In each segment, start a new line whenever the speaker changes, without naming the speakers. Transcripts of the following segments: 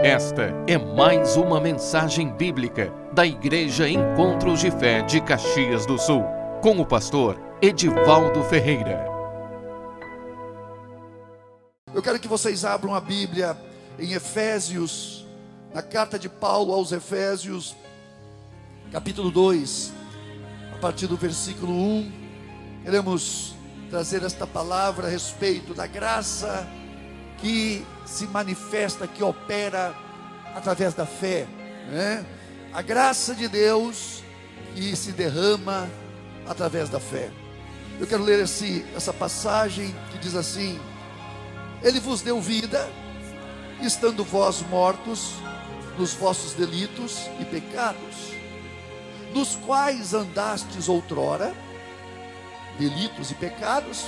Esta é mais uma mensagem bíblica da Igreja Encontros de Fé de Caxias do Sul, com o pastor Edivaldo Ferreira.
Eu quero que vocês abram a Bíblia em Efésios, na carta de Paulo aos Efésios, capítulo 2, a partir do versículo 1. Queremos trazer esta palavra a respeito da graça que se manifesta, que opera através da fé, né? A graça de Deus que se derrama através da fé. Eu quero ler esse, essa passagem que diz assim: Ele vos deu vida, estando vós mortos nos vossos delitos e pecados, nos quais andastes outrora, delitos e pecados,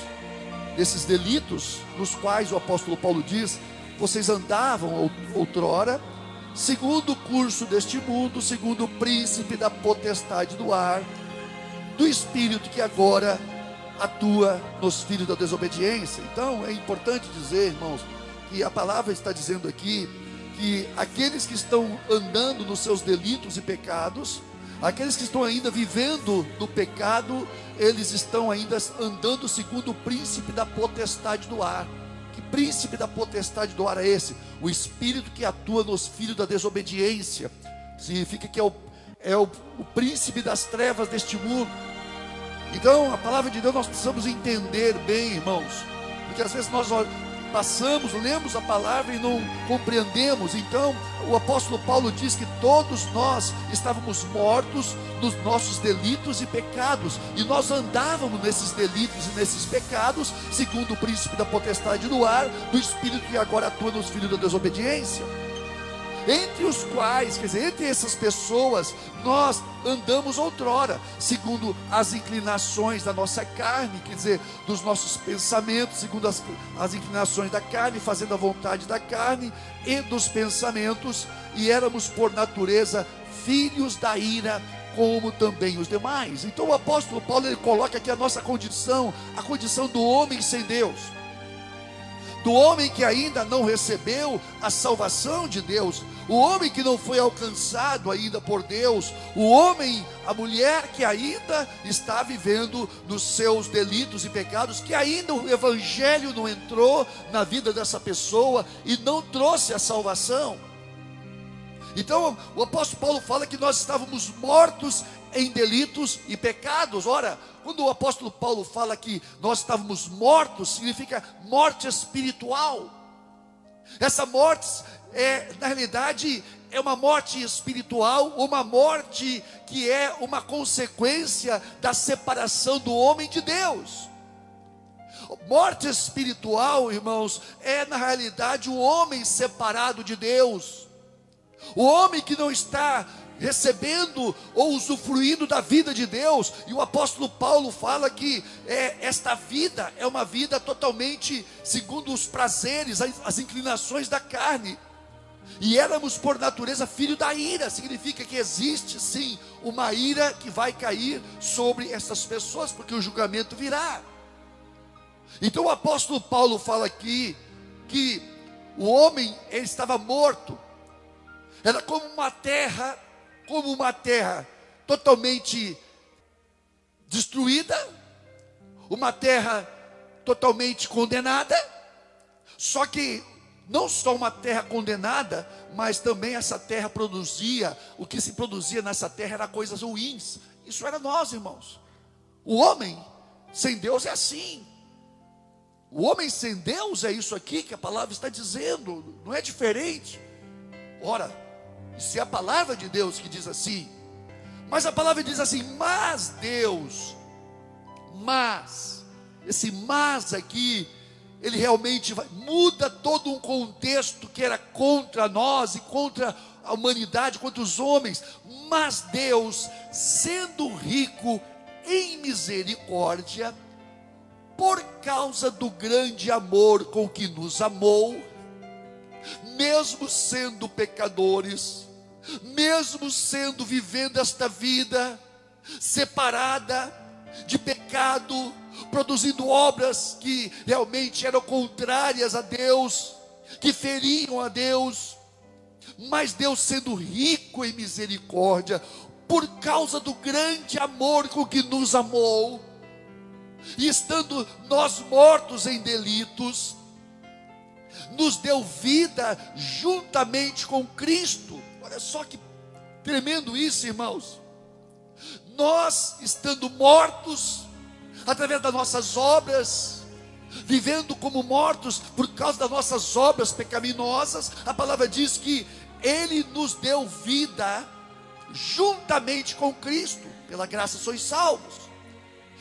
desses delitos nos quais o apóstolo Paulo diz: vocês andavam outrora, segundo o curso deste mundo, segundo o príncipe da potestade do ar, do espírito que agora atua nos filhos da desobediência. Então é importante dizer, irmãos, que a palavra está dizendo aqui que aqueles que estão andando nos seus delitos e pecados, Aqueles que estão ainda vivendo no pecado, eles estão ainda andando segundo o príncipe da potestade do ar. Que príncipe da potestade do ar é esse? O espírito que atua nos filhos da desobediência. Significa que é o, é o, o príncipe das trevas deste mundo. Então, a palavra de Deus nós precisamos entender bem, irmãos. Porque às vezes nós passamos, lemos a palavra e não compreendemos. Então, o apóstolo Paulo diz que todos nós estávamos mortos nos nossos delitos e pecados, e nós andávamos nesses delitos e nesses pecados, segundo o príncipe da potestade do ar, do espírito que agora atua nos filhos da desobediência entre os quais, quer dizer, entre essas pessoas, nós andamos outrora, segundo as inclinações da nossa carne, quer dizer, dos nossos pensamentos, segundo as, as inclinações da carne, fazendo a vontade da carne e dos pensamentos, e éramos por natureza filhos da ira, como também os demais. Então o apóstolo Paulo ele coloca aqui a nossa condição, a condição do homem sem Deus do homem que ainda não recebeu a salvação de Deus, o homem que não foi alcançado ainda por Deus, o homem, a mulher que ainda está vivendo nos seus delitos e pecados, que ainda o evangelho não entrou na vida dessa pessoa e não trouxe a salvação. Então, o apóstolo Paulo fala que nós estávamos mortos em delitos e pecados. Ora, quando o apóstolo Paulo fala que nós estávamos mortos, significa morte espiritual. Essa morte é, na realidade, é uma morte espiritual, uma morte que é uma consequência da separação do homem de Deus. Morte espiritual, irmãos, é na realidade o homem separado de Deus. O homem que não está recebendo ou usufruindo da vida de Deus. E o apóstolo Paulo fala que é, esta vida é uma vida totalmente segundo os prazeres, as, as inclinações da carne. E éramos por natureza filho da ira, significa que existe sim uma ira que vai cair sobre essas pessoas, porque o julgamento virá. Então o apóstolo Paulo fala aqui que o homem ele estava morto, era como uma terra como uma terra totalmente destruída, uma terra totalmente condenada. Só que não só uma terra condenada, mas também essa terra produzia, o que se produzia nessa terra era coisas ruins. Isso era nós, irmãos. O homem sem Deus é assim. O homem sem Deus é isso aqui que a palavra está dizendo, não é diferente. Ora, isso é a palavra de Deus que diz assim. Mas a palavra diz assim: Mas Deus, mas, esse mas aqui, ele realmente vai, muda todo um contexto que era contra nós e contra a humanidade, contra os homens. Mas Deus, sendo rico em misericórdia, por causa do grande amor com que nos amou, mesmo sendo pecadores, mesmo sendo vivendo esta vida separada de pecado, produzindo obras que realmente eram contrárias a Deus, que feriam a Deus, Mas Deus, sendo rico em misericórdia, por causa do grande amor com que nos amou, e estando nós mortos em delitos, nos deu vida juntamente com Cristo. Olha só que tremendo isso, irmãos. Nós, estando mortos, através das nossas obras, vivendo como mortos por causa das nossas obras pecaminosas, a palavra diz que Ele nos deu vida juntamente com Cristo, pela graça sois salvos,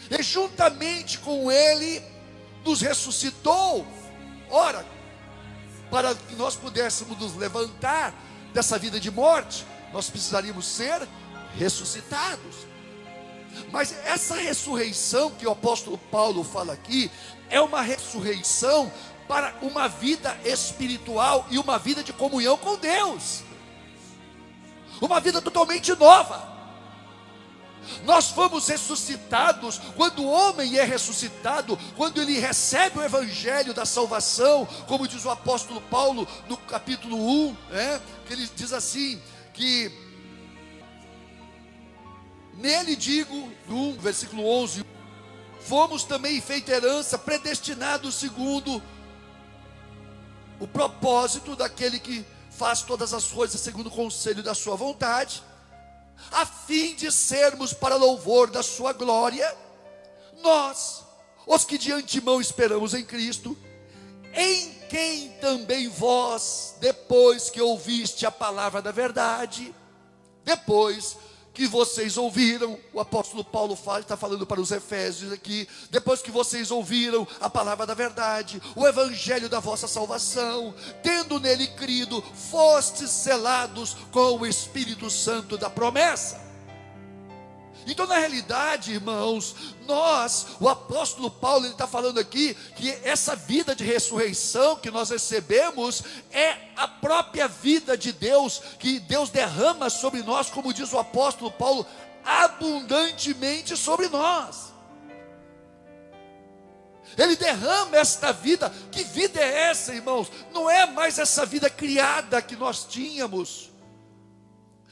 e juntamente com Ele nos ressuscitou. Ora, para que nós pudéssemos nos levantar dessa vida de morte, nós precisaríamos ser ressuscitados. Mas essa ressurreição que o apóstolo Paulo fala aqui, é uma ressurreição para uma vida espiritual e uma vida de comunhão com Deus, uma vida totalmente nova. Nós fomos ressuscitados quando o homem é ressuscitado, quando ele recebe o evangelho da salvação, como diz o apóstolo Paulo no capítulo 1, né, que ele diz assim: que nele digo, no 1, versículo 11, fomos também feita herança, predestinados segundo o propósito daquele que faz todas as coisas segundo o conselho da sua vontade a fim de sermos para louvor da sua glória, nós, os que de antemão esperamos em Cristo, em quem também vós, depois que ouviste a palavra da verdade, depois que vocês ouviram, o apóstolo Paulo fala, está falando para os Efésios aqui, depois que vocês ouviram a palavra da verdade, o evangelho da vossa salvação, tendo nele crido, fostes selados com o Espírito Santo da promessa. Então, na realidade, irmãos, nós, o apóstolo Paulo, ele está falando aqui que essa vida de ressurreição que nós recebemos é a própria vida de Deus, que Deus derrama sobre nós, como diz o apóstolo Paulo, abundantemente sobre nós. Ele derrama esta vida. Que vida é essa, irmãos? Não é mais essa vida criada que nós tínhamos.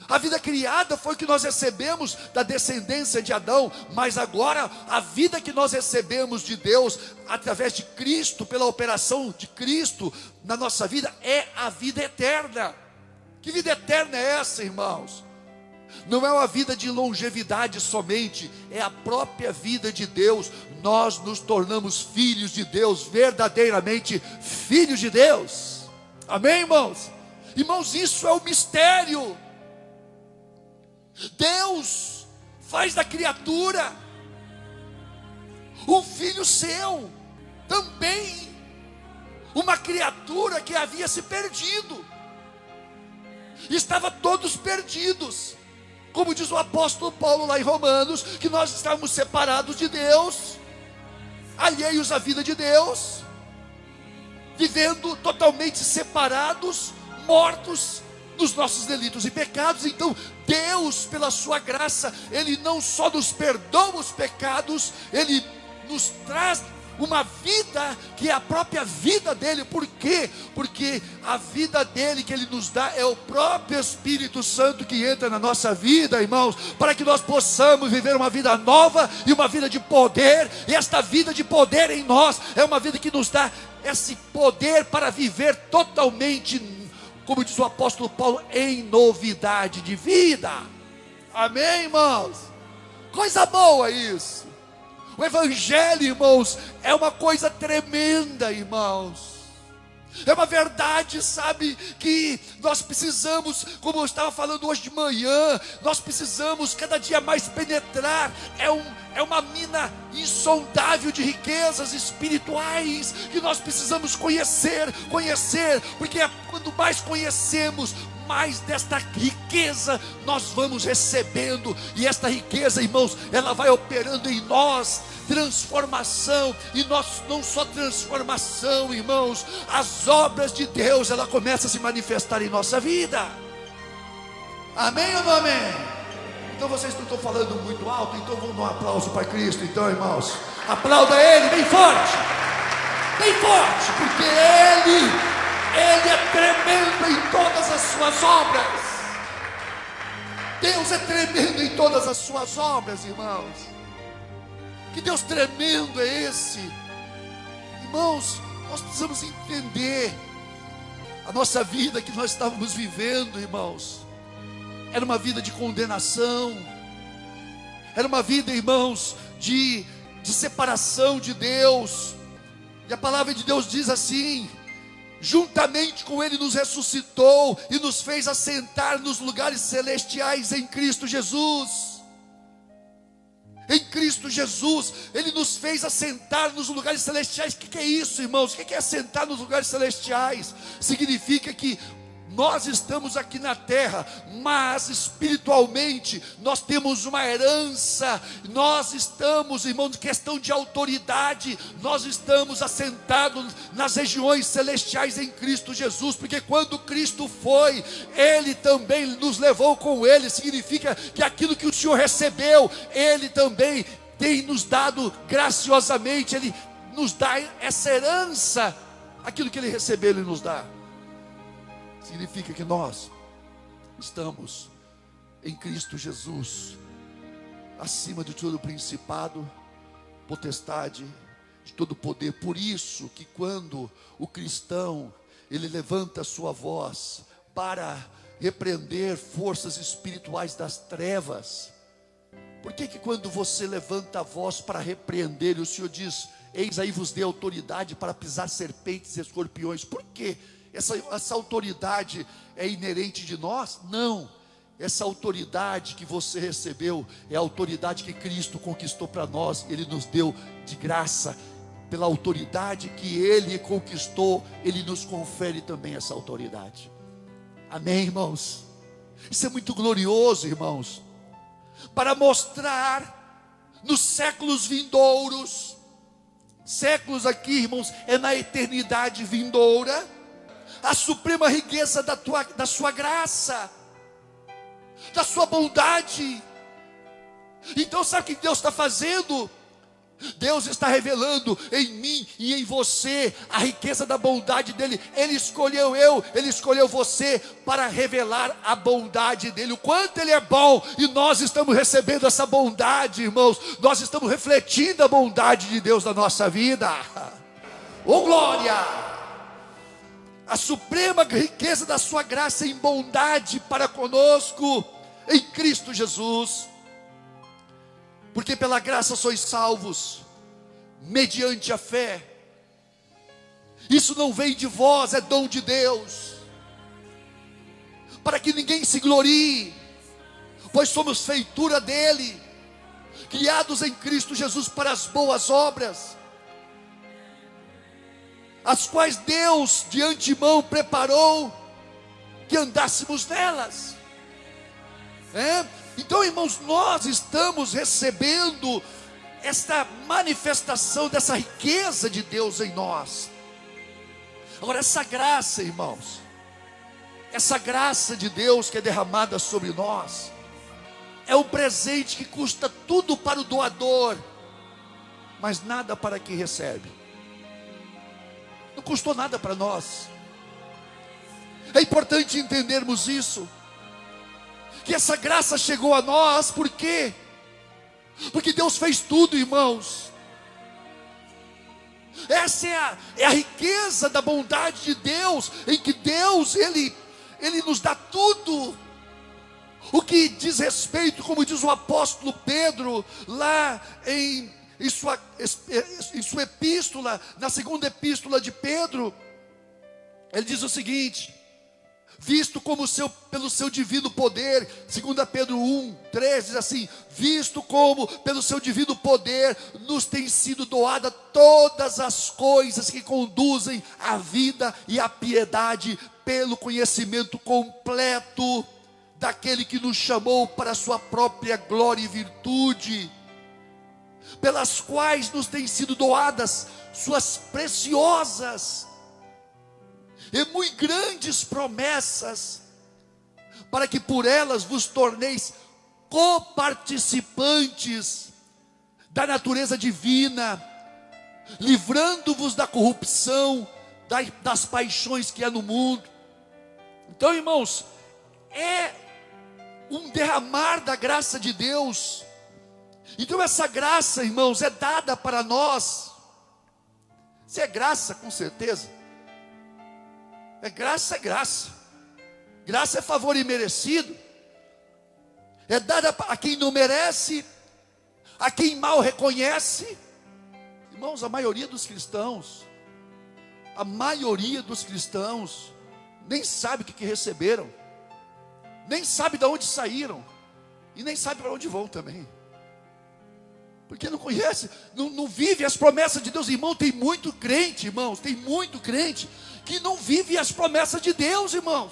A vida criada foi que nós recebemos da descendência de Adão, mas agora a vida que nós recebemos de Deus através de Cristo, pela operação de Cristo na nossa vida, é a vida eterna. Que vida eterna é essa, irmãos? Não é uma vida de longevidade somente, é a própria vida de Deus. Nós nos tornamos filhos de Deus, verdadeiramente filhos de Deus. Amém, irmãos? Irmãos, isso é o mistério. Deus faz da criatura um filho seu, também uma criatura que havia se perdido, estava todos perdidos, como diz o apóstolo Paulo lá em Romanos, que nós estávamos separados de Deus, alheios à vida de Deus, vivendo totalmente separados, mortos dos nossos delitos e pecados. Então, Deus, pela sua graça, Ele não só nos perdoa os pecados, Ele nos traz uma vida que é a própria vida dele. Por quê? Porque a vida dele que ele nos dá é o próprio Espírito Santo que entra na nossa vida, irmãos, para que nós possamos viver uma vida nova e uma vida de poder. E esta vida de poder em nós é uma vida que nos dá esse poder para viver totalmente como diz o apóstolo Paulo, em novidade de vida. Amém, irmãos? Coisa boa isso. O Evangelho, irmãos, é uma coisa tremenda, irmãos. É uma verdade, sabe, que nós precisamos, como eu estava falando hoje de manhã, nós precisamos cada dia mais penetrar. É, um, é uma mina insondável de riquezas espirituais que nós precisamos conhecer, conhecer, porque é quando mais conhecemos, mais desta riqueza nós vamos recebendo, e esta riqueza, irmãos, ela vai operando em nós transformação, e nós não só transformação, irmãos, as obras de Deus, ela começa a se manifestar em nossa vida. Amém ou não amém? Então vocês não estão falando muito alto, então vamos dar um aplauso para Cristo, então, irmãos. Aplauda Ele bem forte, bem forte, porque Ele, Ele é tremendo em todas as suas obras. Deus é tremendo em todas as suas obras, irmãos. Que Deus tremendo é esse? Irmãos, nós precisamos entender a nossa vida que nós estávamos vivendo, irmãos. Era uma vida de condenação. Era uma vida, irmãos, de, de separação de Deus. E a palavra de Deus diz assim: juntamente com Ele nos ressuscitou e nos fez assentar nos lugares celestiais em Cristo Jesus. Em Cristo Jesus, Ele nos fez assentar nos lugares celestiais. O que, que é isso, irmãos? O que, que é assentar nos lugares celestiais? Significa que nós estamos aqui na terra, mas espiritualmente nós temos uma herança. Nós estamos, irmãos, questão de autoridade, nós estamos assentados nas regiões celestiais em Cristo Jesus, porque quando Cristo foi, Ele também nos levou com Ele. Significa que aquilo que o Senhor recebeu, Ele também tem nos dado graciosamente. Ele nos dá essa herança, aquilo que Ele recebeu, Ele nos dá significa que nós estamos em Cristo Jesus, acima de todo principado, potestade, de todo poder. Por isso que quando o cristão ele levanta a sua voz para repreender forças espirituais das trevas, por que que quando você levanta a voz para repreender, o Senhor diz: Eis aí vos dei autoridade para pisar serpentes e escorpiões? Por quê? Essa, essa autoridade é inerente de nós? Não. Essa autoridade que você recebeu é a autoridade que Cristo conquistou para nós, Ele nos deu de graça. Pela autoridade que Ele conquistou, Ele nos confere também essa autoridade. Amém, irmãos? Isso é muito glorioso, irmãos. Para mostrar nos séculos vindouros, séculos aqui, irmãos, é na eternidade vindoura a suprema riqueza da, tua, da sua graça, da sua bondade. Então, sabe o que Deus está fazendo? Deus está revelando em mim e em você a riqueza da bondade dele. Ele escolheu eu, ele escolheu você para revelar a bondade dele. O quanto ele é bom e nós estamos recebendo essa bondade, irmãos. Nós estamos refletindo a bondade de Deus na nossa vida. Oh glória! A suprema riqueza da sua graça em bondade para conosco em Cristo Jesus. Porque pela graça sois salvos, mediante a fé. Isso não vem de vós, é dom de Deus. Para que ninguém se glorie, pois somos feitura dele, criados em Cristo Jesus para as boas obras as quais Deus de antemão preparou que andássemos nelas. É? Então, irmãos, nós estamos recebendo esta manifestação dessa riqueza de Deus em nós. Agora, essa graça, irmãos, essa graça de Deus que é derramada sobre nós, é um presente que custa tudo para o doador, mas nada para quem recebe não custou nada para nós. É importante entendermos isso. Que essa graça chegou a nós, por quê? Porque Deus fez tudo, irmãos. Essa é a, é a riqueza da bondade de Deus, em que Deus, Ele, Ele nos dá tudo. O que diz respeito, como diz o apóstolo Pedro, lá em em sua, em sua epístola, na segunda epístola de Pedro, ele diz o seguinte: visto como seu, pelo seu divino poder, 2 Pedro 1, 13, diz assim: visto como pelo seu divino poder nos tem sido doada todas as coisas que conduzem à vida e à piedade, pelo conhecimento completo daquele que nos chamou para a sua própria glória e virtude pelas quais nos têm sido doadas suas preciosas e muito grandes promessas, para que por elas vos torneis coparticipantes da natureza divina, livrando-vos da corrupção, das paixões que há no mundo. Então, irmãos, é um derramar da graça de Deus. Então, essa graça, irmãos, é dada para nós. Se é graça, com certeza. É graça, é graça. Graça é favor imerecido. É dada a quem não merece, a quem mal reconhece. Irmãos, a maioria dos cristãos, a maioria dos cristãos, nem sabe o que, que receberam, nem sabe de onde saíram, e nem sabe para onde vão também. Porque não conhece, não, não vive as promessas de Deus, irmão. Tem muito crente, irmãos, tem muito crente que não vive as promessas de Deus, irmãos.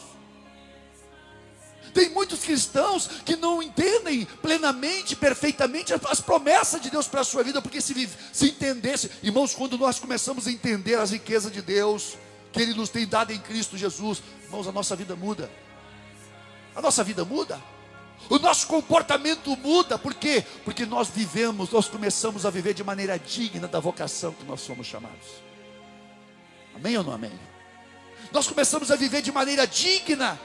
Tem muitos cristãos que não entendem plenamente, perfeitamente as promessas de Deus para a sua vida, porque se, se entendesse, irmãos, quando nós começamos a entender as riquezas de Deus, que Ele nos tem dado em Cristo Jesus, irmãos, a nossa vida muda. A nossa vida muda. O nosso comportamento muda, por quê? Porque nós vivemos, nós começamos a viver de maneira digna da vocação que nós somos chamados. Amém ou não amém? Nós começamos a viver de maneira digna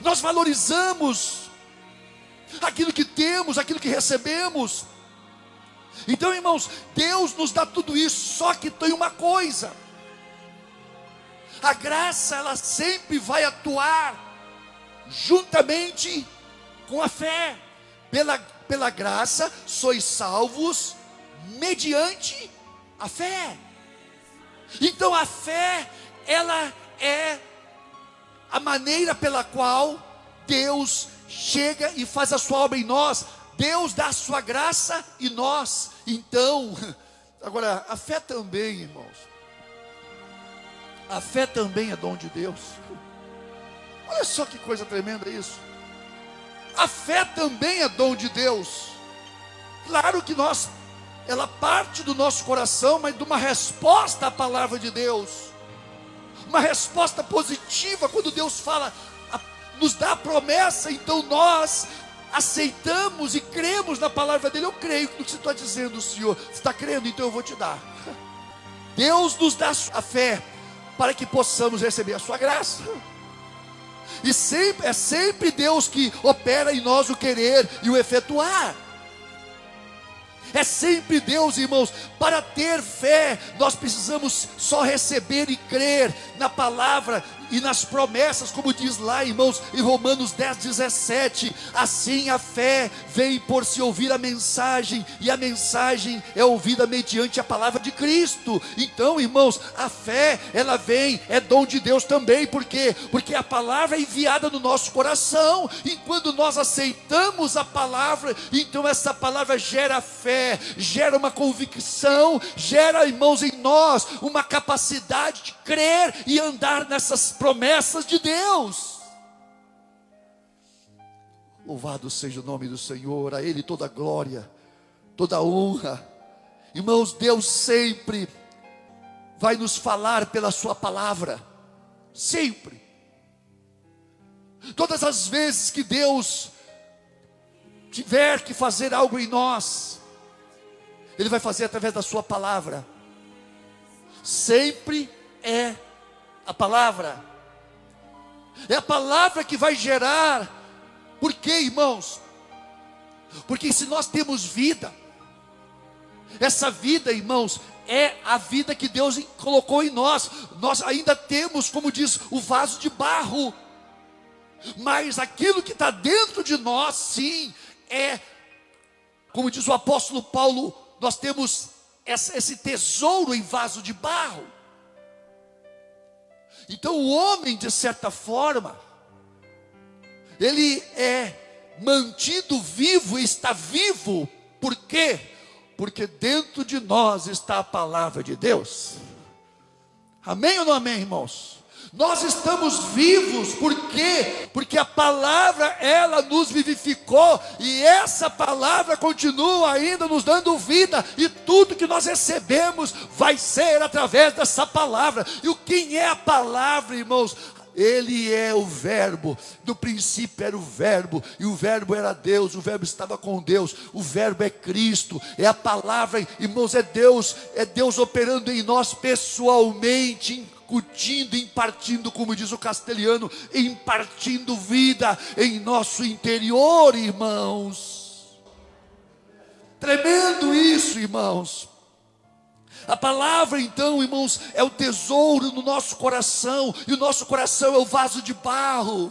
nós valorizamos aquilo que temos, aquilo que recebemos. Então, irmãos, Deus nos dá tudo isso, só que tem uma coisa: a graça, ela sempre vai atuar juntamente com a fé. Pela, pela graça, sois salvos mediante a fé. Então, a fé, ela é a maneira pela qual Deus chega e faz a sua obra em nós. Deus dá a sua graça e nós. Então, agora, a fé também, irmãos. A fé também é dom de Deus. Olha só que coisa tremenda isso. A fé também é dom de Deus. Claro que nós, ela parte do nosso coração, mas de uma resposta à palavra de Deus uma resposta positiva quando Deus fala, nos dá a promessa, então nós aceitamos e cremos na palavra dele. Eu creio no que você está dizendo, Senhor. Você está crendo, então eu vou te dar. Deus nos dá a fé para que possamos receber a sua graça. E sempre, é sempre Deus que opera em nós o querer e o efetuar. É sempre Deus, irmãos. Para ter fé, nós precisamos só receber e crer na palavra e nas promessas, como diz lá, irmãos, em Romanos 10, 17. Assim a fé vem por se ouvir a mensagem, e a mensagem é ouvida mediante a palavra de Cristo. Então, irmãos, a fé, ela vem, é dom de Deus também, por quê? Porque a palavra é enviada no nosso coração, e quando nós aceitamos a palavra, então essa palavra gera fé, gera uma convicção, gera, irmãos, em nós uma capacidade de crer e andar nessas promessas de Deus. Louvado seja o nome do Senhor, a Ele toda glória, toda honra. Irmãos, Deus sempre vai nos falar pela Sua palavra, sempre. Todas as vezes que Deus tiver que fazer algo em nós, Ele vai fazer através da Sua palavra. Sempre é a palavra. É a palavra que vai gerar. Por quê, irmãos? Porque se nós temos vida, essa vida, irmãos, é a vida que Deus colocou em nós. Nós ainda temos, como diz, o vaso de barro. Mas aquilo que está dentro de nós, sim, é, como diz o apóstolo Paulo, nós temos esse tesouro em vaso de barro. Então o homem, de certa forma, ele é mantido vivo, está vivo, por quê? Porque dentro de nós está a palavra de Deus. Amém ou não amém, irmãos? Nós estamos vivos, por quê? Porque a palavra ela nos vivificou e essa palavra continua ainda nos dando vida e tudo que nós recebemos vai ser através dessa palavra. E o quem é a palavra, irmãos? Ele é o Verbo, no princípio era o Verbo, e o Verbo era Deus, o Verbo estava com Deus, o Verbo é Cristo, é a palavra, irmãos, é Deus, é Deus operando em nós pessoalmente, incutindo, impartindo, como diz o castelhano, impartindo vida em nosso interior, irmãos. Tremendo isso, irmãos. A palavra, então, irmãos, é o tesouro no nosso coração, e o nosso coração é o vaso de barro.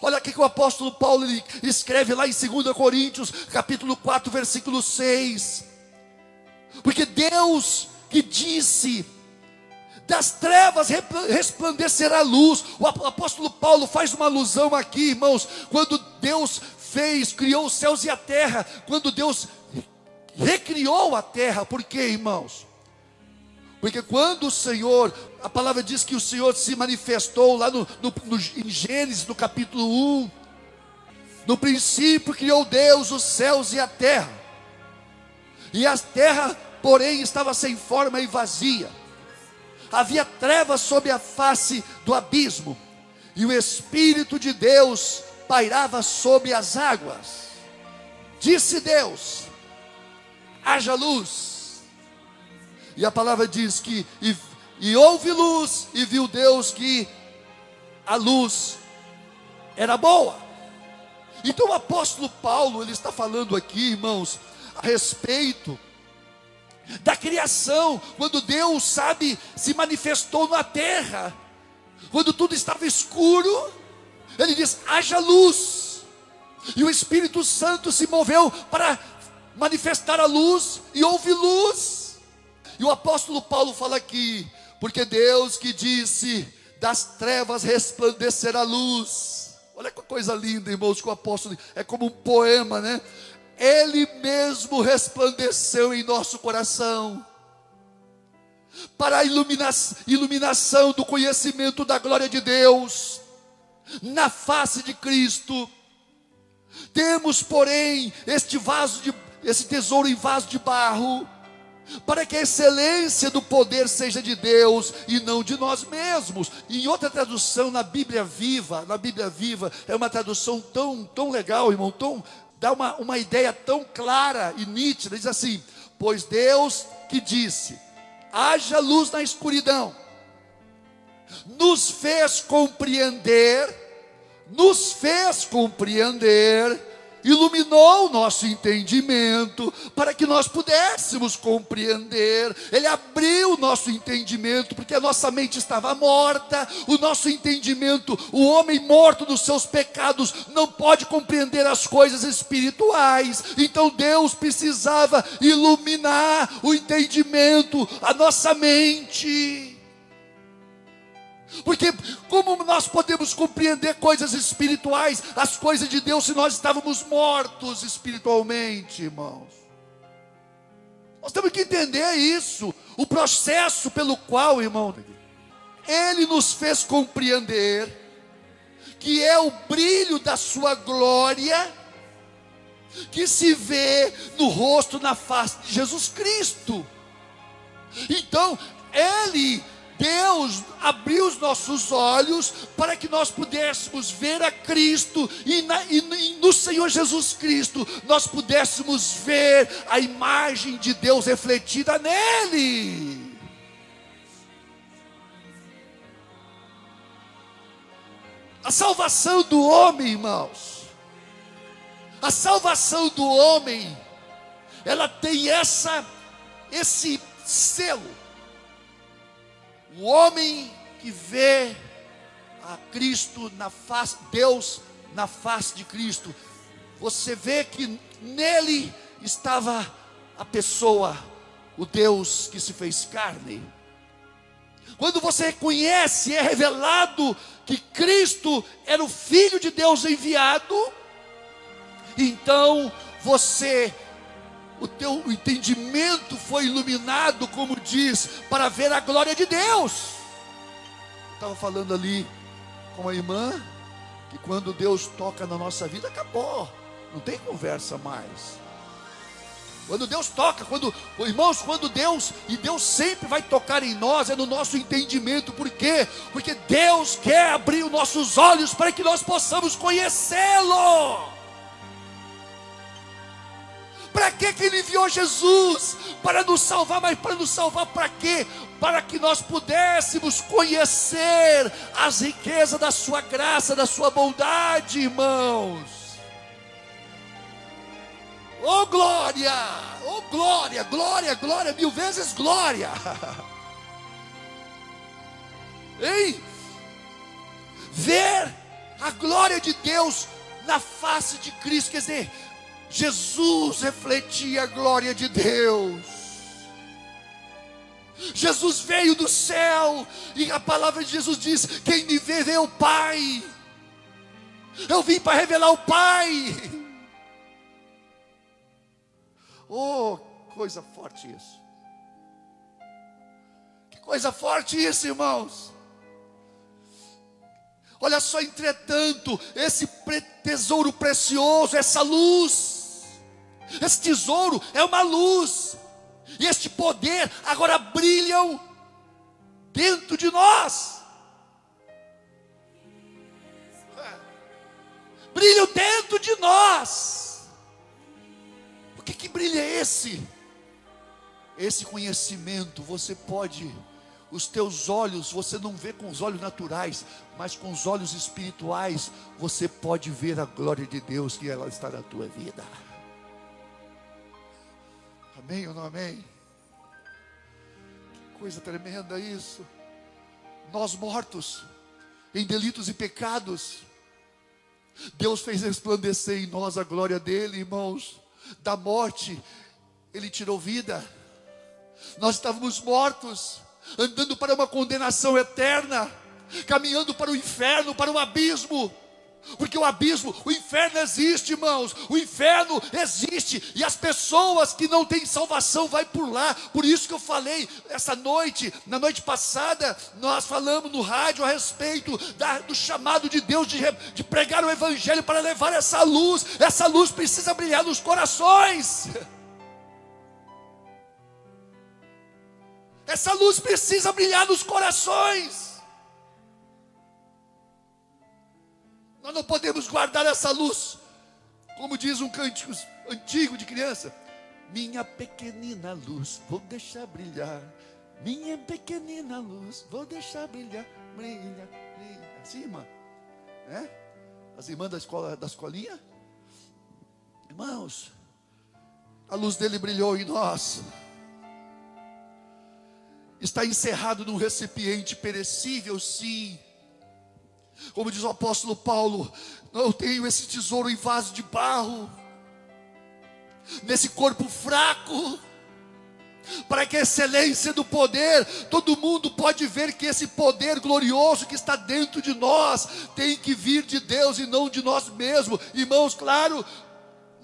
Olha aqui que o apóstolo Paulo escreve lá em 2 Coríntios, capítulo 4, versículo 6. Porque Deus que disse: das trevas resplandecerá a luz. O apóstolo Paulo faz uma alusão aqui, irmãos, quando Deus fez, criou os céus e a terra, quando Deus recriou a terra, por quê, irmãos? Porque quando o Senhor, a palavra diz que o Senhor se manifestou lá no, no, no, em Gênesis, no capítulo 1. No princípio criou Deus os céus e a terra. E a terra, porém, estava sem forma e vazia. Havia trevas sobre a face do abismo. E o Espírito de Deus pairava sobre as águas. Disse Deus: haja luz e a palavra diz que e, e houve luz e viu Deus que a luz era boa. Então o apóstolo Paulo, ele está falando aqui, irmãos, a respeito da criação, quando Deus, sabe, se manifestou na terra, quando tudo estava escuro, ele diz: haja luz, e o Espírito Santo se moveu para manifestar a luz, e houve luz. E o apóstolo Paulo fala aqui, porque Deus que disse: das trevas resplandecerá a luz. Olha que coisa linda, irmãos, que o apóstolo é como um poema, né? Ele mesmo resplandeceu em nosso coração para a ilumina iluminação do conhecimento da glória de Deus na face de Cristo. Temos, porém, este vaso de esse tesouro em vaso de barro, para que a excelência do poder seja de Deus e não de nós mesmos. Em outra tradução, na Bíblia Viva, na Bíblia Viva, é uma tradução tão, tão legal, irmão, tão, dá uma, uma ideia tão clara e nítida, diz assim, pois Deus que disse, haja luz na escuridão, nos fez compreender, nos fez compreender iluminou o nosso entendimento para que nós pudéssemos compreender. Ele abriu o nosso entendimento porque a nossa mente estava morta, o nosso entendimento, o homem morto dos seus pecados não pode compreender as coisas espirituais. Então Deus precisava iluminar o entendimento, a nossa mente. Porque como nós podemos compreender coisas espirituais, as coisas de Deus, se nós estávamos mortos espiritualmente, irmãos? Nós temos que entender isso, o processo pelo qual, irmão, Ele nos fez compreender que é o brilho da Sua glória que se vê no rosto, na face de Jesus Cristo. Então, Ele Deus abriu os nossos olhos para que nós pudéssemos ver a Cristo e, na, e, no Senhor Jesus Cristo nós pudéssemos ver a imagem de Deus refletida nele. A salvação do homem, irmãos, a salvação do homem, ela tem essa, esse selo o homem que vê a Cristo na face, Deus na face de Cristo, você vê que nele estava a pessoa, o Deus que se fez carne. Quando você reconhece, é revelado que Cristo era o Filho de Deus enviado, então você o teu entendimento foi iluminado, como diz, para ver a glória de Deus. Estava falando ali com a irmã que quando Deus toca na nossa vida, acabou, não tem conversa mais. Quando Deus toca, quando, irmãos, quando Deus, e Deus sempre vai tocar em nós, é no nosso entendimento, por quê? Porque Deus quer abrir os nossos olhos para que nós possamos conhecê-lo. Para que ele enviou Jesus? Para nos salvar, mas para nos salvar para quê? Para que nós pudéssemos conhecer as riquezas da sua graça, da sua bondade, irmãos. Oh glória! Oh glória, glória, glória, mil vezes glória. Ei! Ver a glória de Deus na face de Cristo, quer dizer, Jesus refletia a glória de Deus. Jesus veio do céu, e a palavra de Jesus diz: Quem me vê, vê o Pai. Eu vim para revelar o Pai. Oh, coisa forte isso. Que coisa forte isso, irmãos. Olha só, entretanto, esse tesouro precioso, essa luz, esse tesouro é uma luz, e este poder agora brilham dentro de nós. Brilham dentro de nós. O que, que brilha é esse? Esse conhecimento você pode os teus olhos, você não vê com os olhos naturais, mas com os olhos espirituais, você pode ver a glória de Deus que ela está na tua vida. Amém ou não amém? Que coisa tremenda isso. Nós mortos em delitos e pecados, Deus fez resplandecer em nós a glória dele, irmãos. Da morte, ele tirou vida. Nós estávamos mortos, andando para uma condenação eterna, caminhando para o inferno, para o abismo. Porque o abismo, o inferno existe, irmãos. O inferno existe e as pessoas que não têm salvação vai por lá. Por isso que eu falei essa noite, na noite passada, nós falamos no rádio a respeito da, do chamado de Deus de, de pregar o evangelho para levar essa luz. Essa luz precisa brilhar nos corações. Essa luz precisa brilhar nos corações. Nós não podemos guardar essa luz, como diz um cântico antigo de criança. Minha pequenina luz, vou deixar brilhar. Minha pequenina luz, vou deixar brilhar. Brilha, brilha. Assim, irmã. É? As irmãs da escola, da escolinha. Irmãos, a luz dele brilhou em nós está encerrado num recipiente perecível, sim. Como diz o apóstolo Paulo, eu tenho esse tesouro em vaso de barro, nesse corpo fraco, para que a excelência do poder, todo mundo pode ver que esse poder glorioso que está dentro de nós tem que vir de Deus e não de nós mesmos. Irmãos, claro,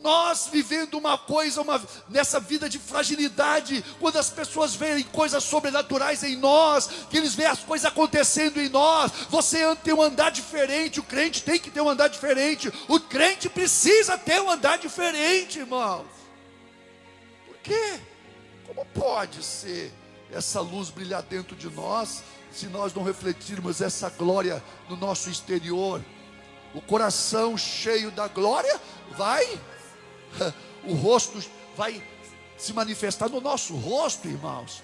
nós vivendo uma coisa, uma, nessa vida de fragilidade, quando as pessoas veem coisas sobrenaturais em nós, que eles veem as coisas acontecendo em nós, você tem um andar diferente, o crente tem que ter um andar diferente, o crente precisa ter um andar diferente, irmãos. Por quê? Como pode ser essa luz brilhar dentro de nós, se nós não refletirmos essa glória no nosso exterior? O coração cheio da glória vai o rosto vai se manifestar no nosso rosto, irmãos.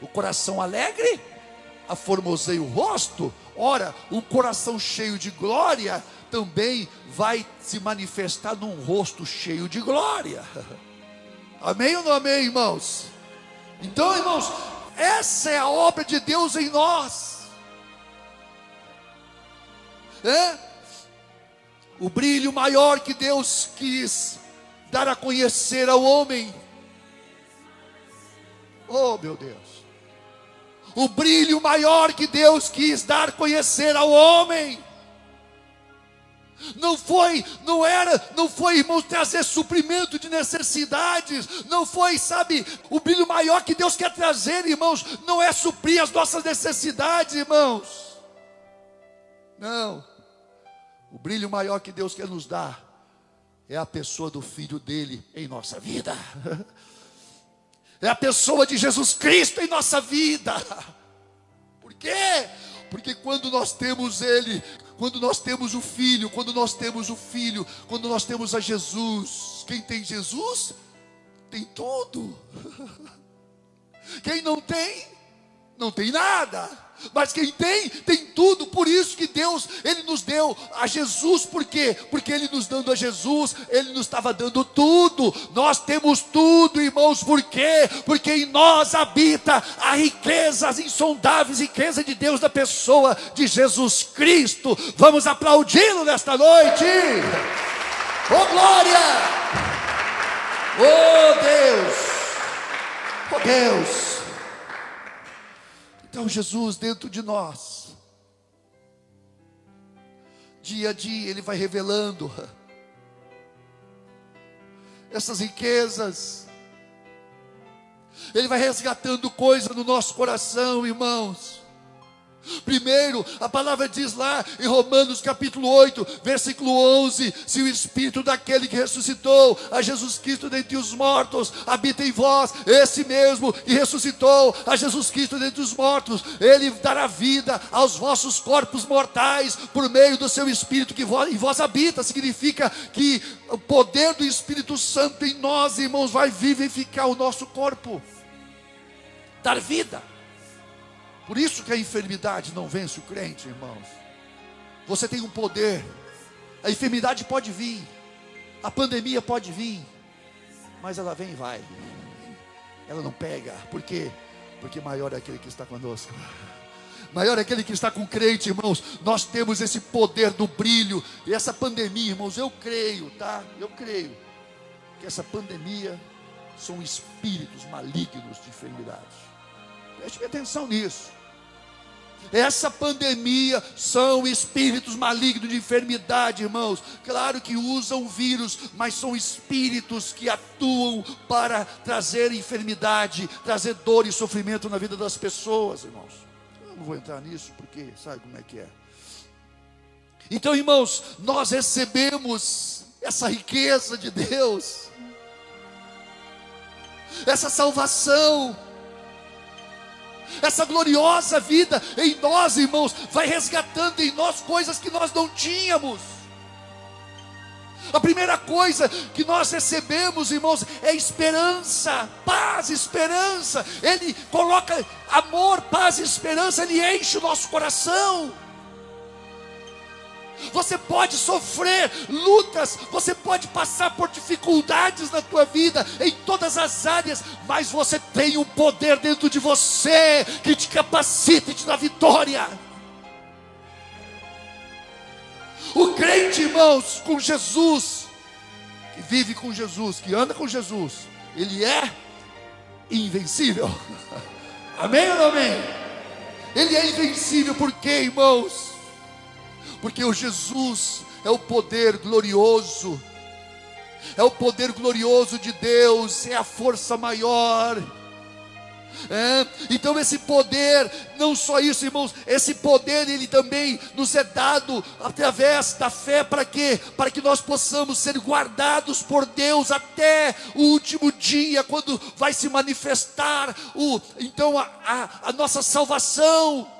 O coração alegre aformoseia o rosto. Ora, o coração cheio de glória também vai se manifestar num rosto cheio de glória. Amém ou não amém, irmãos? Então, irmãos, essa é a obra de Deus em nós. É? O brilho maior que Deus quis dar a conhecer ao homem. Oh, meu Deus. O brilho maior que Deus quis dar a conhecer ao homem. Não foi, não era, não foi, irmãos, trazer suprimento de necessidades, não foi, sabe, o brilho maior que Deus quer trazer, irmãos, não é suprir as nossas necessidades, irmãos. Não. O brilho maior que Deus quer nos dar é a pessoa do Filho dele em nossa vida. É a pessoa de Jesus Cristo em nossa vida. Por quê? Porque quando nós temos Ele, quando nós temos o Filho, quando nós temos o Filho, quando nós temos a Jesus, quem tem Jesus, tem tudo. Quem não tem, não tem nada. Mas quem tem, tem tudo. Por isso que Deus, Ele nos deu a Jesus. Por quê? Porque Ele nos dando a Jesus, Ele nos estava dando tudo. Nós temos tudo, irmãos. Por quê? Porque em nós habita a riqueza, as insondáveis riqueza de Deus da pessoa de Jesus Cristo. Vamos aplaudi-lo nesta noite. Oh glória! Oh Deus! Oh Deus! Então, Jesus dentro de nós, dia a dia, Ele vai revelando essas riquezas, Ele vai resgatando coisa no nosso coração, irmãos. Primeiro, a palavra diz lá em Romanos capítulo 8, versículo 11: Se o Espírito daquele que ressuscitou a Jesus Cristo dentre os mortos habita em vós, esse mesmo que ressuscitou a Jesus Cristo dentre os mortos, ele dará vida aos vossos corpos mortais por meio do seu Espírito que em vós habita. Significa que o poder do Espírito Santo em nós, irmãos, vai vivificar o nosso corpo, dar vida. Por isso que a enfermidade não vence o crente, irmãos. Você tem um poder. A enfermidade pode vir, a pandemia pode vir, mas ela vem e vai. Ela não pega. Por quê? Porque maior é aquele que está conosco. Maior é aquele que está com o crente, irmãos. Nós temos esse poder do brilho. E essa pandemia, irmãos, eu creio, tá? Eu creio que essa pandemia são espíritos malignos de enfermidade. Preste atenção nisso. Essa pandemia são espíritos malignos de enfermidade, irmãos. Claro que usam vírus, mas são espíritos que atuam para trazer enfermidade, trazer dor e sofrimento na vida das pessoas, irmãos. Eu não vou entrar nisso porque sabe como é que é. Então, irmãos, nós recebemos essa riqueza de Deus, essa salvação essa gloriosa vida em nós, irmãos, vai resgatando em nós coisas que nós não tínhamos. A primeira coisa que nós recebemos, irmãos, é esperança, paz, esperança. Ele coloca amor, paz e esperança, ele enche o nosso coração. Você pode sofrer lutas, você pode passar por dificuldades na tua vida, em todas as áreas, mas você tem um poder dentro de você que te capacita e te dá vitória. O crente, irmãos, com Jesus, que vive com Jesus, que anda com Jesus, ele é invencível. Amém ou não amém? Ele é invencível porque, irmãos, porque o Jesus é o poder glorioso, é o poder glorioso de Deus, é a força maior. É, então esse poder, não só isso, irmãos, esse poder ele também nos é dado através da fé para quê? Para que nós possamos ser guardados por Deus até o último dia, quando vai se manifestar o então a, a, a nossa salvação.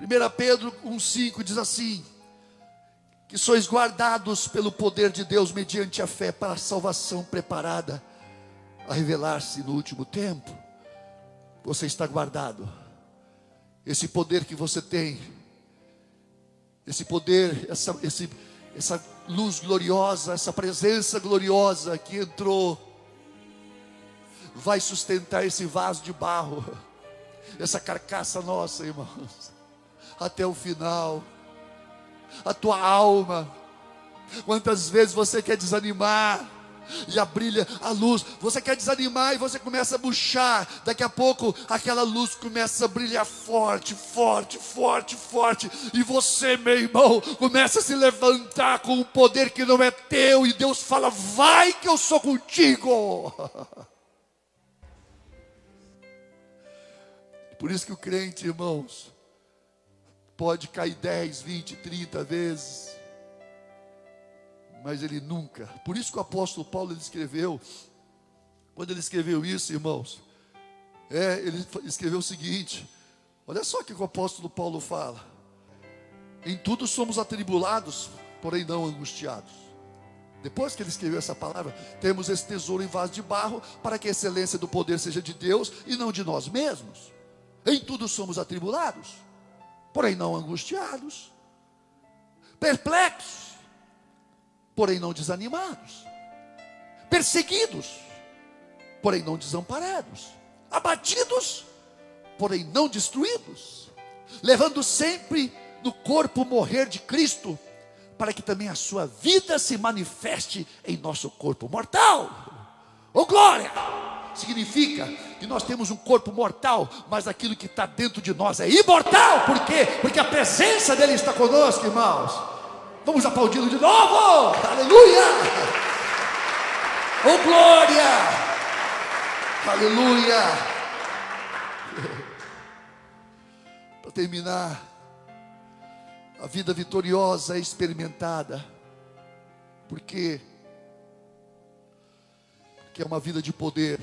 1 Pedro 1,5 diz assim: que sois guardados pelo poder de Deus mediante a fé para a salvação preparada a revelar-se no último tempo. Você está guardado. Esse poder que você tem, esse poder, essa, esse, essa luz gloriosa, essa presença gloriosa que entrou, vai sustentar esse vaso de barro, essa carcaça nossa, irmãos até o final. A tua alma. Quantas vezes você quer desanimar? e a brilha a luz. Você quer desanimar e você começa a buchar. Daqui a pouco aquela luz começa a brilhar forte, forte, forte, forte. E você, meu irmão, começa a se levantar com um poder que não é teu. E Deus fala: Vai que eu sou contigo. Por isso que o crente, irmãos, pode cair 10, 20, 30 vezes, mas ele nunca. Por isso que o apóstolo Paulo ele escreveu, quando ele escreveu isso, irmãos, é, ele escreveu o seguinte: olha só o que o apóstolo Paulo fala. Em tudo somos atribulados, porém não angustiados. Depois que ele escreveu essa palavra, temos esse tesouro em vaso de barro, para que a excelência do poder seja de Deus e não de nós mesmos. Em tudo somos atribulados, porém não angustiados, perplexos, porém não desanimados, perseguidos, porém não desamparados, abatidos, porém não destruídos, levando sempre no corpo morrer de Cristo para que também a sua vida se manifeste em nosso corpo mortal. Oh glória! Significa que nós temos um corpo mortal, mas aquilo que está dentro de nós é imortal. Por quê? Porque a presença dele está conosco, irmãos. Vamos aplaudi-lo de novo! Aleluia! Oh glória! Aleluia! Para terminar, a vida vitoriosa é experimentada. Por quê? Porque é uma vida de poder.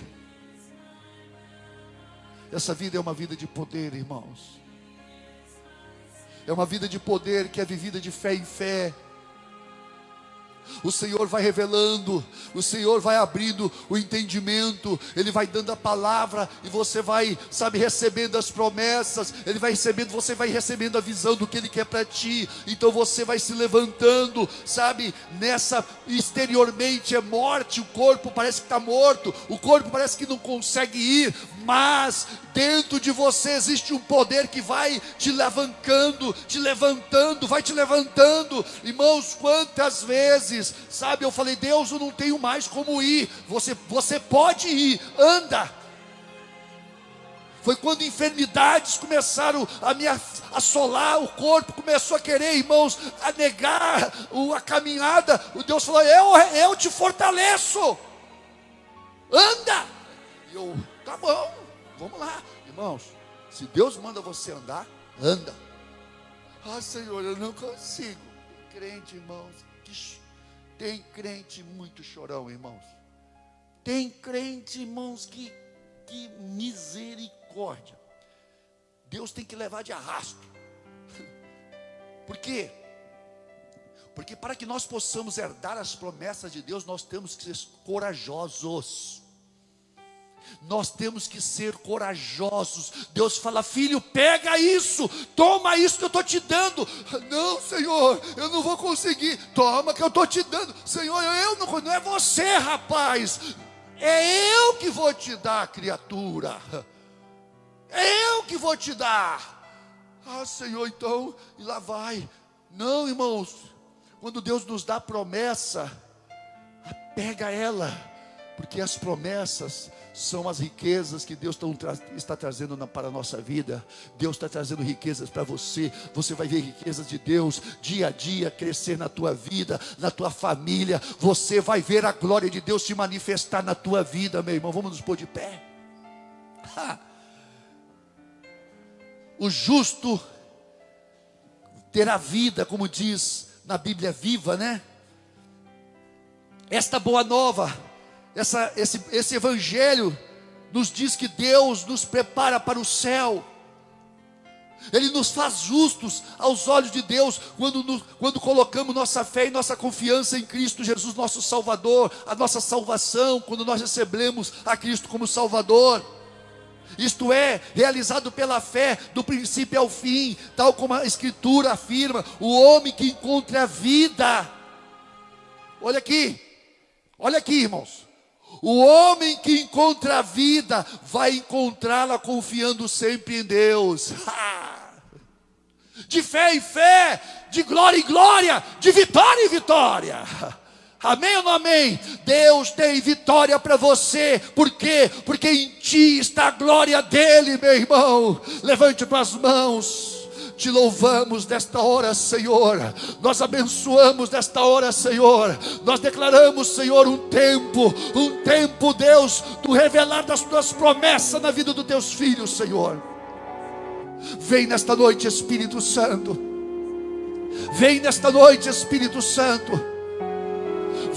Essa vida é uma vida de poder, irmãos. É uma vida de poder que é vivida de fé em fé o Senhor vai revelando, o Senhor vai abrindo o entendimento, Ele vai dando a palavra e você vai, sabe, recebendo as promessas, Ele vai recebendo, você vai recebendo a visão do que Ele quer para ti, então você vai se levantando, sabe, nessa exteriormente é morte, o corpo parece que está morto, o corpo parece que não consegue ir, mas dentro de você existe um poder que vai te levantando, te levantando, vai te levantando, irmãos, quantas vezes vezes, sabe, eu falei, Deus, eu não tenho mais como ir. Você, você pode ir, anda. Foi quando enfermidades começaram a me assolar, o corpo começou a querer, irmãos, a negar a caminhada. O Deus falou: Eu, eu te fortaleço, anda. E eu, tá bom, vamos lá, irmãos. Se Deus manda você andar, anda. Ah, Senhor, eu não consigo. Crente, irmãos, que tem crente muito chorão, irmãos. Tem crente, irmãos, que, que misericórdia. Deus tem que levar de arrasto. Por quê? Porque para que nós possamos herdar as promessas de Deus, nós temos que ser corajosos. Nós temos que ser corajosos. Deus fala, filho, pega isso, toma isso que eu estou te dando. Não, Senhor, eu não vou conseguir. Toma que eu estou te dando. Senhor, eu não, não é você, rapaz. É eu que vou te dar, criatura. É eu que vou te dar. Ah, Senhor, então, e lá vai. Não, irmãos, quando Deus nos dá promessa, pega ela, porque as promessas são as riquezas que Deus está trazendo para a nossa vida. Deus está trazendo riquezas para você. Você vai ver riquezas de Deus dia a dia crescer na tua vida, na tua família. Você vai ver a glória de Deus se manifestar na tua vida, meu irmão. Vamos nos pôr de pé. O justo terá vida, como diz na Bíblia viva, né? Esta boa nova essa, esse, esse evangelho nos diz que Deus nos prepara para o céu. Ele nos faz justos aos olhos de Deus quando, nos, quando colocamos nossa fé e nossa confiança em Cristo Jesus, nosso Salvador, a nossa salvação, quando nós recebemos a Cristo como Salvador. Isto é, realizado pela fé, do princípio ao fim, tal como a Escritura afirma: o homem que encontra a vida. Olha aqui, olha aqui, irmãos. O homem que encontra a vida vai encontrá-la confiando sempre em Deus. De fé em fé, de glória em glória, de vitória em vitória. Amém ou não amém? Deus tem vitória para você, por quê? Porque em ti está a glória dele, meu irmão. Levante as mãos te louvamos nesta hora, Senhor. Nós abençoamos nesta hora, Senhor. Nós declaramos, Senhor, um tempo, um tempo, Deus, do revelar das tuas promessas na vida dos teus filhos, Senhor. Vem nesta noite, Espírito Santo. Vem nesta noite, Espírito Santo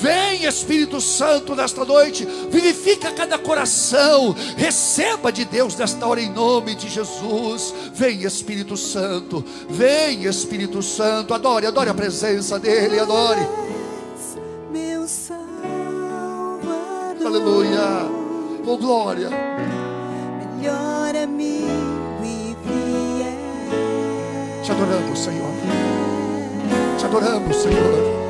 Vem, Espírito Santo, nesta noite, vivifica cada coração, receba de Deus nesta hora em nome de Jesus. Vem, Espírito Santo, vem, Espírito Santo, adore, adore a presença dEle, adore. Meu Salvador,
Aleluia, oh glória.
Melhor amigo e fiel.
Te adoramos, Senhor. Te adoramos, Senhor.